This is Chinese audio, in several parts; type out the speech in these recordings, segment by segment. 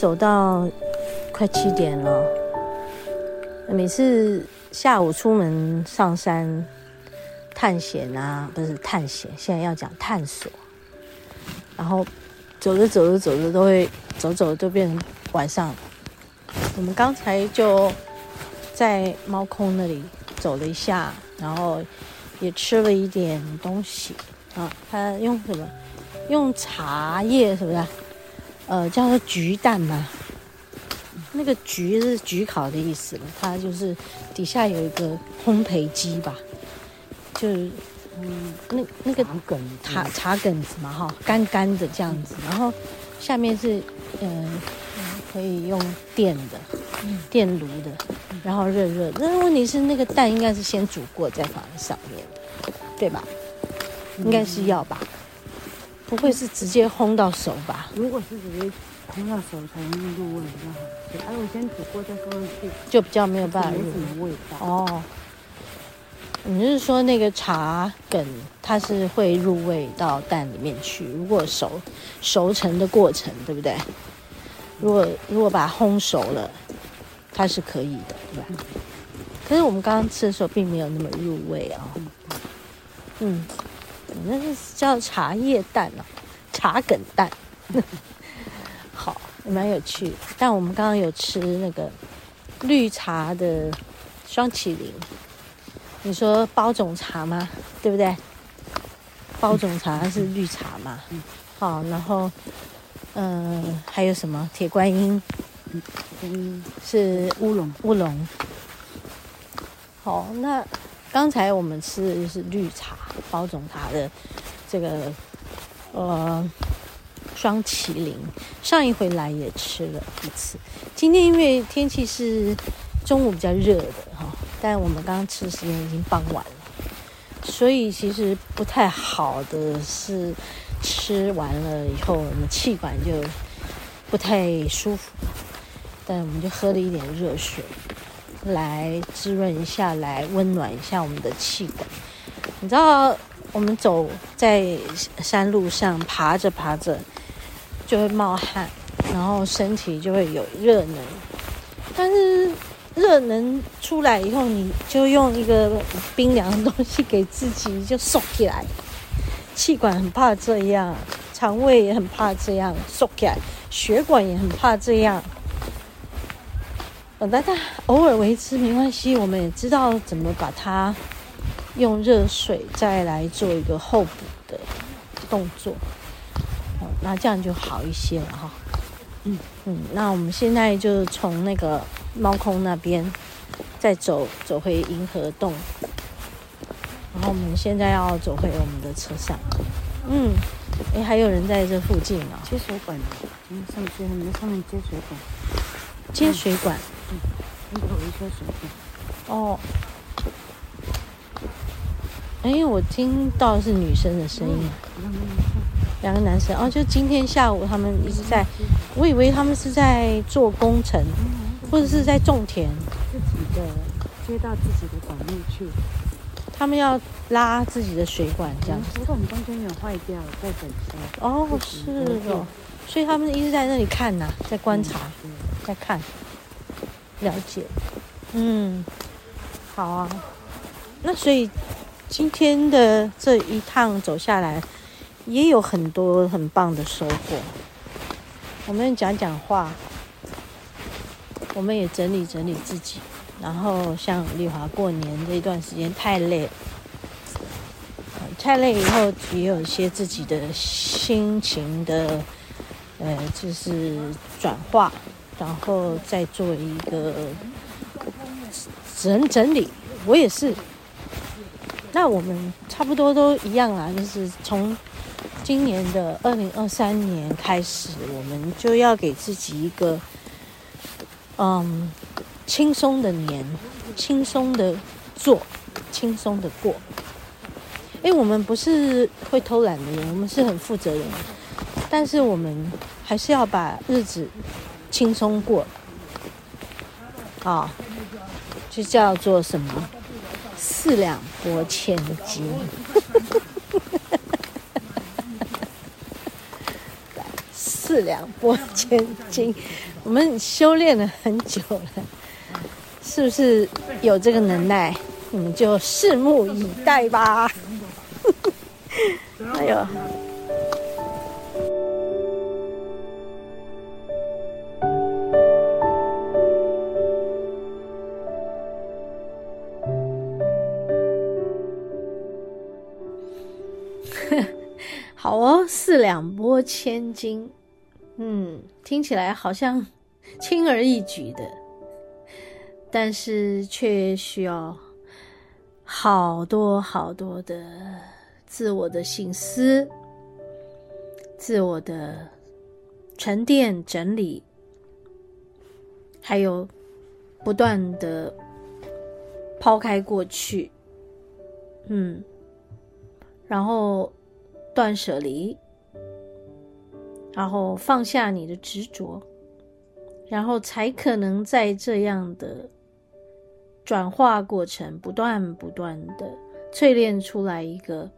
走到快七点了。每次下午出门上山探险啊，不是探险，现在要讲探索。然后走着走着走着，都会走走都变成晚上。我们刚才就在猫空那里走了一下，然后也吃了一点东西啊。他用什么？用茶叶是不是？呃，叫做焗蛋嘛。那个焗是焗烤的意思了，它就是底下有一个烘焙机吧，就是嗯，那那个茶茶梗子嘛哈，干干的这样子，然后下面是嗯嗯可以用电的，电炉的，然后热热。但是问题是那个蛋应该是先煮过再放在上面，对吧？应该是要吧，不会是直接烘到熟吧？如果是直接。烘到熟才能入味比较好吃，而我先煮过再放上去，就比较没有办法入没什么味道。哦，你是说那个茶梗它是会入味到蛋里面去？如果熟熟成的过程，对不对？如果如果把它烘熟了，它是可以的，对吧？嗯、可是我们刚刚吃的时候并没有那么入味啊、哦。嗯，那是叫茶叶蛋哦，茶梗蛋。好，蛮有趣的。但我们刚刚有吃那个绿茶的双麒麟，你说包种茶吗？对不对？包种茶是绿茶嘛？嗯。好，然后嗯、呃，还有什么？铁观音，嗯，是乌龙，乌龙。好，那刚才我们吃的就是绿茶包种茶的这个呃。双麒麟，上一回来也吃了一次。今天因为天气是中午比较热的哈，但我们刚刚吃的时间已经傍晚了，所以其实不太好的是吃完了以后，我们气管就不太舒服。但我们就喝了一点热水来滋润一下，来温暖一下我们的气管。你知道，我们走在山路上，爬着爬着。就会冒汗，然后身体就会有热能，但是热能出来以后，你就用一个冰凉的东西给自己就缩起来，气管很怕这样，肠胃也很怕这样缩起来，血管也很怕这样。但但偶尔为之没关系，我们也知道怎么把它用热水再来做一个后补的动作。那这样就好一些了哈，嗯嗯，那我们现在就从那个猫空那边再走走回银河洞，然后我们现在要走回我们的车上，嗯，哎，还有人在这附近啊，接水管，嗯，上去上面接水管，接水管，嗯，门口一些水管，哦，哎，我听到是女生的声音。两个男生。哦，就今天下午他们一直在，我以为他们是在做工程，或者是在种田，自己的接到自己的管路去，他们要拉自己的水管这样。子。不过我们中间有坏掉，在整修。哦，是哦，所以他们一直在那里看呐、啊，在观察，在看，了解。嗯，好啊。那所以今天的这一趟走下来。也有很多很棒的收获。我们讲讲话，我们也整理整理自己。然后像丽华过年这一段时间太累了，太累以后也有一些自己的心情的，呃，就是转化，然后再做一个整整理。我也是。那我们差不多都一样啦，就是从。今年的二零二三年开始，我们就要给自己一个嗯轻松的年，轻松的做，轻松的过。哎，我们不是会偷懒的人，我们是很负责任，但是我们还是要把日子轻松过啊，就叫做什么四两拨千斤。四两拨千斤，我们修炼了很久了，是不是有这个能耐？我们就拭目以待吧。哎呦！两拨千斤，嗯，听起来好像 轻而易举的，但是却需要好多好多的自我的省思、自我的沉淀整理，还有不断的抛开过去，嗯，然后。断舍离，然后放下你的执着，然后才可能在这样的转化过程，不断不断的淬炼出来一个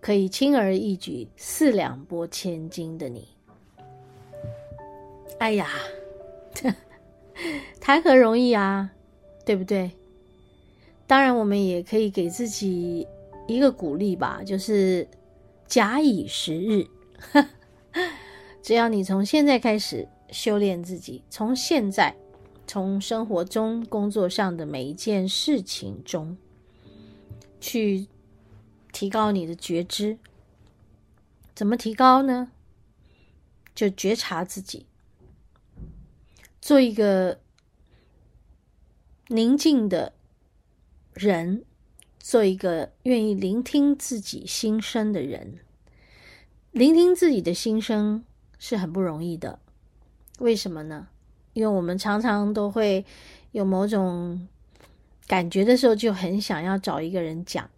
可以轻而易举四两拨千斤的你。哎呀，谈何容易啊，对不对？当然，我们也可以给自己。一个鼓励吧，就是假以时日，只要你从现在开始修炼自己，从现在，从生活中、工作上的每一件事情中，去提高你的觉知。怎么提高呢？就觉察自己，做一个宁静的人。做一个愿意聆听自己心声的人，聆听自己的心声是很不容易的。为什么呢？因为我们常常都会有某种感觉的时候，就很想要找一个人讲。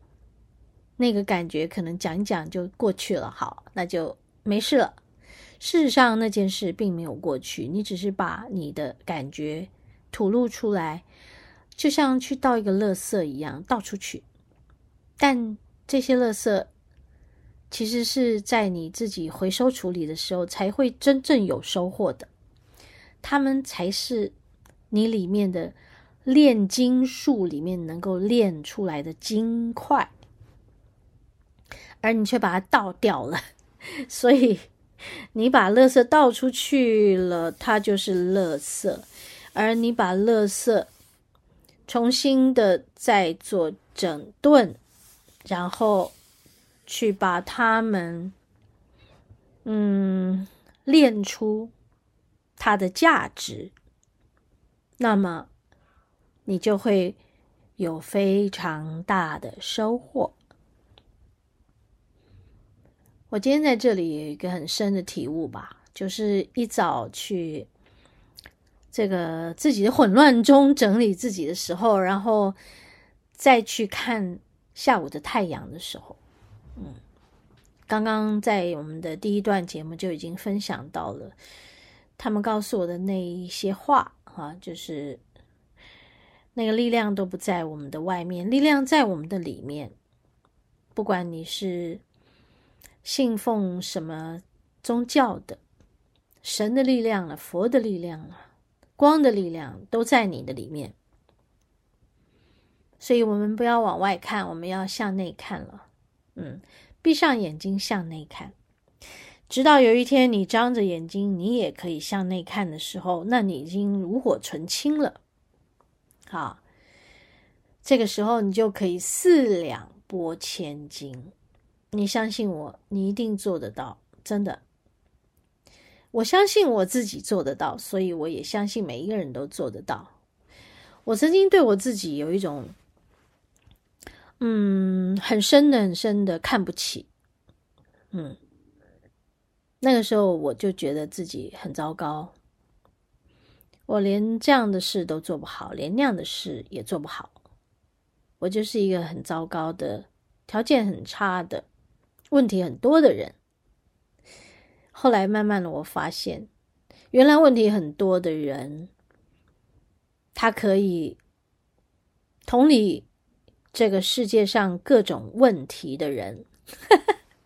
那个感觉可能讲讲就过去了，好，那就没事了。事实上，那件事并没有过去，你只是把你的感觉吐露出来，就像去倒一个垃圾一样，倒出去。但这些垃圾，其实是在你自己回收处理的时候，才会真正有收获的。它们才是你里面的炼金术里面能够炼出来的金块，而你却把它倒掉了。所以你把垃圾倒出去了，它就是垃圾；而你把垃圾重新的再做整顿。然后去把它们，嗯，练出它的价值，那么你就会有非常大的收获。我今天在这里有一个很深的体悟吧，就是一早去这个自己的混乱中整理自己的时候，然后再去看。下午的太阳的时候，嗯，刚刚在我们的第一段节目就已经分享到了，他们告诉我的那一些话啊，就是那个力量都不在我们的外面，力量在我们的里面。不管你是信奉什么宗教的，神的力量了，佛的力量了，光的力量都在你的里面。所以，我们不要往外看，我们要向内看了。嗯，闭上眼睛向内看，直到有一天你张着眼睛，你也可以向内看的时候，那你已经炉火纯青了。好，这个时候你就可以四两拨千斤。你相信我，你一定做得到，真的。我相信我自己做得到，所以我也相信每一个人都做得到。我曾经对我自己有一种。嗯，很深的、很深的看不起。嗯，那个时候我就觉得自己很糟糕，我连这样的事都做不好，连那样的事也做不好，我就是一个很糟糕的、条件很差的、问题很多的人。后来慢慢的，我发现，原来问题很多的人，他可以同理。这个世界上各种问题的人，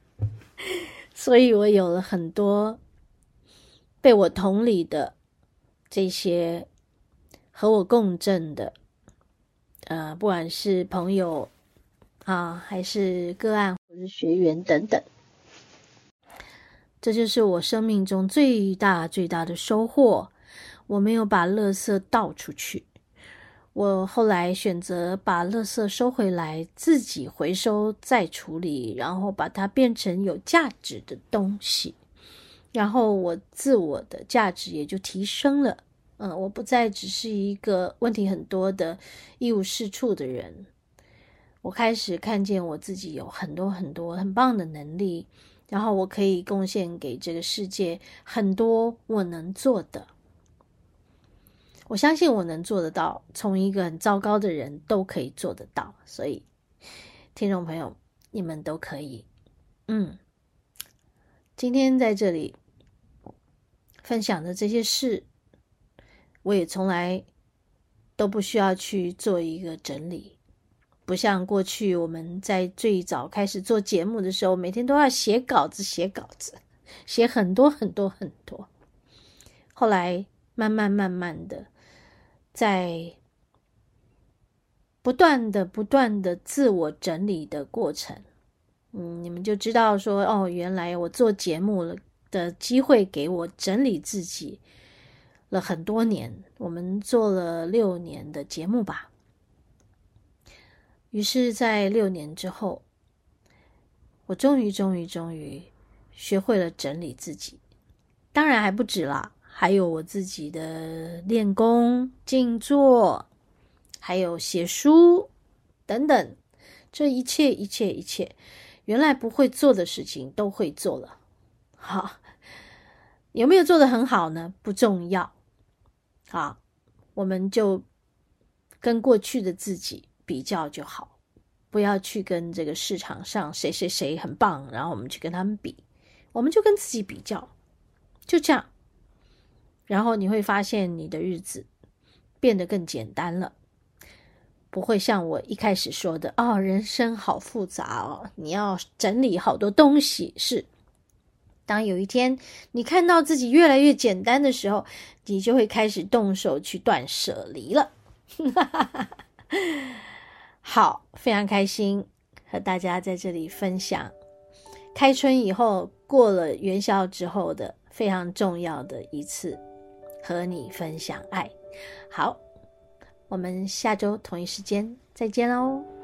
所以我有了很多被我同理的这些和我共振的，呃，不管是朋友啊，还是个案，或是学员等等，这就是我生命中最大最大的收获。我没有把垃圾倒出去。我后来选择把垃圾收回来，自己回收再处理，然后把它变成有价值的东西，然后我自我的价值也就提升了。嗯，我不再只是一个问题很多的一无是处的人，我开始看见我自己有很多很多很棒的能力，然后我可以贡献给这个世界很多我能做的。我相信我能做得到，从一个很糟糕的人都可以做得到，所以听众朋友，你们都可以。嗯，今天在这里分享的这些事，我也从来都不需要去做一个整理，不像过去我们在最早开始做节目的时候，每天都要写稿子、写稿子，写很多很多很多。后来慢慢慢慢的。在不断的、不断的自我整理的过程，嗯，你们就知道说，哦，原来我做节目了的机会给我整理自己了很多年。我们做了六年的节目吧，于是，在六年之后，我终于、终于、终于学会了整理自己。当然还不止啦。还有我自己的练功、静坐，还有写书等等，这一切、一切、一切，原来不会做的事情都会做了。好，有没有做得很好呢？不重要。好，我们就跟过去的自己比较就好，不要去跟这个市场上谁谁谁很棒，然后我们去跟他们比，我们就跟自己比较，就这样。然后你会发现你的日子变得更简单了，不会像我一开始说的哦，人生好复杂哦，你要整理好多东西。是，当有一天你看到自己越来越简单的时候，你就会开始动手去断舍离了。好，非常开心和大家在这里分享开春以后过了元宵之后的非常重要的一次。和你分享爱，好，我们下周同一时间再见喽。